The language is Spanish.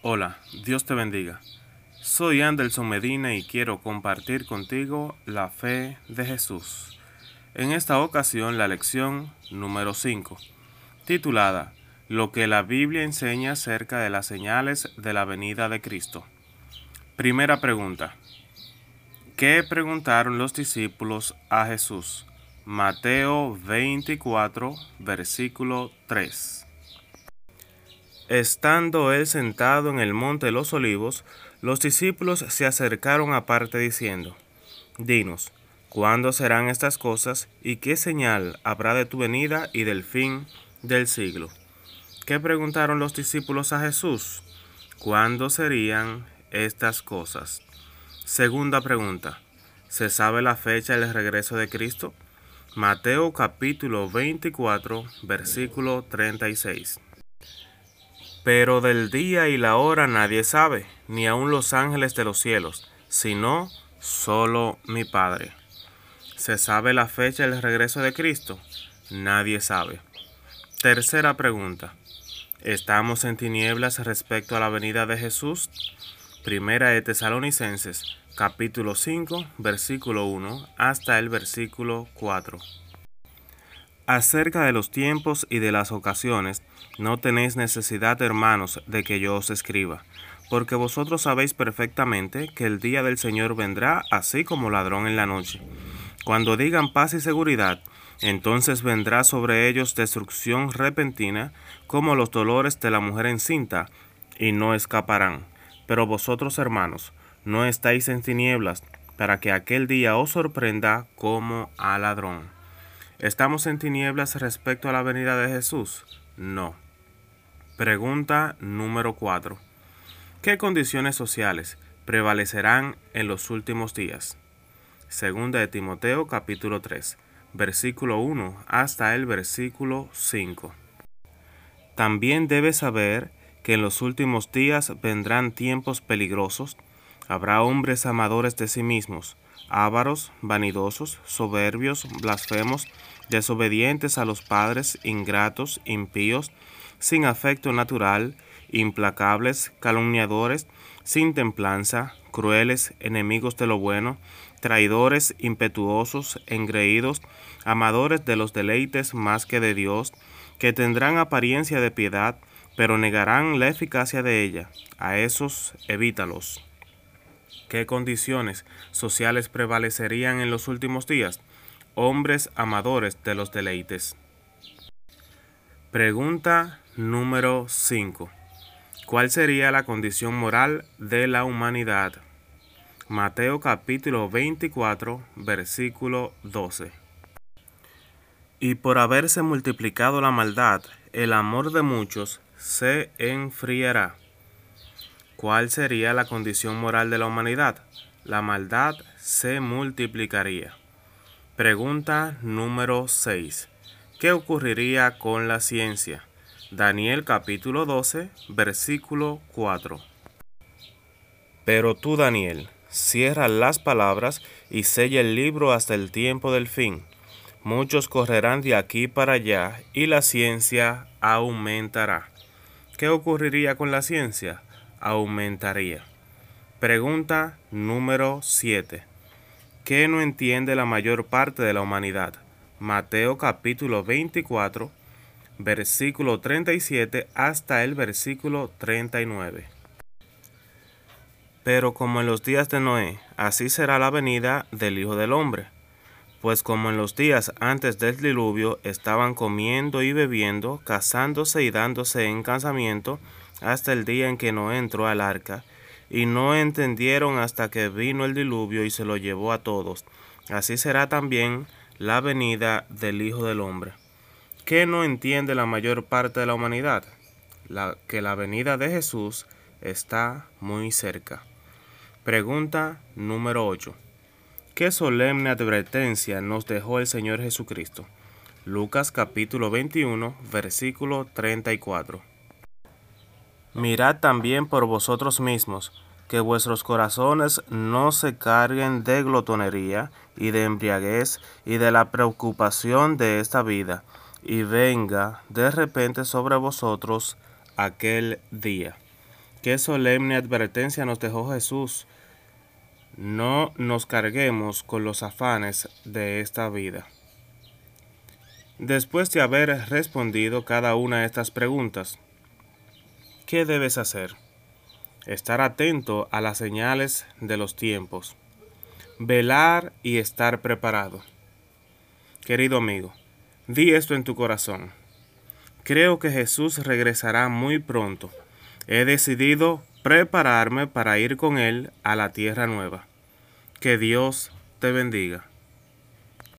Hola, Dios te bendiga. Soy Anderson Medina y quiero compartir contigo la fe de Jesús. En esta ocasión la lección número 5, titulada Lo que la Biblia enseña acerca de las señales de la venida de Cristo. Primera pregunta. ¿Qué preguntaron los discípulos a Jesús? Mateo 24, versículo 3. Estando él sentado en el monte de los olivos, los discípulos se acercaron aparte diciendo, Dinos, ¿cuándo serán estas cosas y qué señal habrá de tu venida y del fin del siglo? ¿Qué preguntaron los discípulos a Jesús? ¿Cuándo serían estas cosas? Segunda pregunta. ¿Se sabe la fecha del regreso de Cristo? Mateo capítulo 24, versículo 36. Pero del día y la hora nadie sabe, ni aun los ángeles de los cielos, sino solo mi Padre. ¿Se sabe la fecha del regreso de Cristo? Nadie sabe. Tercera pregunta. ¿Estamos en tinieblas respecto a la venida de Jesús? Primera de Tesalonicenses, capítulo 5, versículo 1 hasta el versículo 4. Acerca de los tiempos y de las ocasiones, no tenéis necesidad, hermanos, de que yo os escriba, porque vosotros sabéis perfectamente que el día del Señor vendrá así como ladrón en la noche. Cuando digan paz y seguridad, entonces vendrá sobre ellos destrucción repentina, como los dolores de la mujer encinta, y no escaparán. Pero vosotros, hermanos, no estáis en tinieblas, para que aquel día os sorprenda como a ladrón. ¿Estamos en tinieblas respecto a la venida de Jesús? No. Pregunta número 4. ¿Qué condiciones sociales prevalecerán en los últimos días? Segunda de Timoteo capítulo 3, versículo 1 hasta el versículo 5. También debes saber que en los últimos días vendrán tiempos peligrosos. Habrá hombres amadores de sí mismos, ávaros, vanidosos, soberbios, blasfemos, desobedientes a los padres, ingratos, impíos, sin afecto natural, implacables, calumniadores, sin templanza, crueles, enemigos de lo bueno, traidores, impetuosos, engreídos, amadores de los deleites más que de Dios, que tendrán apariencia de piedad, pero negarán la eficacia de ella. A esos evítalos. ¿Qué condiciones sociales prevalecerían en los últimos días? Hombres amadores de los deleites. Pregunta número 5. ¿Cuál sería la condición moral de la humanidad? Mateo capítulo 24, versículo 12. Y por haberse multiplicado la maldad, el amor de muchos se enfriará. ¿Cuál sería la condición moral de la humanidad? La maldad se multiplicaría. Pregunta número 6. ¿Qué ocurriría con la ciencia? Daniel capítulo 12, versículo 4. Pero tú, Daniel, cierra las palabras y sella el libro hasta el tiempo del fin. Muchos correrán de aquí para allá y la ciencia aumentará. ¿Qué ocurriría con la ciencia? aumentaría. Pregunta número 7. ¿Qué no entiende la mayor parte de la humanidad? Mateo capítulo 24, versículo 37 hasta el versículo 39. Pero como en los días de Noé, así será la venida del Hijo del Hombre. Pues como en los días antes del diluvio estaban comiendo y bebiendo, casándose y dándose en casamiento, hasta el día en que no entró al arca, y no entendieron hasta que vino el diluvio y se lo llevó a todos. Así será también la venida del Hijo del Hombre. ¿Qué no entiende la mayor parte de la humanidad? La, que la venida de Jesús está muy cerca. Pregunta número 8. ¿Qué solemne advertencia nos dejó el Señor Jesucristo? Lucas capítulo 21, versículo 34. Mirad también por vosotros mismos, que vuestros corazones no se carguen de glotonería y de embriaguez y de la preocupación de esta vida, y venga de repente sobre vosotros aquel día. Qué solemne advertencia nos dejó Jesús. No nos carguemos con los afanes de esta vida. Después de haber respondido cada una de estas preguntas, ¿qué debes hacer? Estar atento a las señales de los tiempos. Velar y estar preparado. Querido amigo, di esto en tu corazón. Creo que Jesús regresará muy pronto. He decidido prepararme para ir con Él a la tierra nueva. Que Dios te bendiga.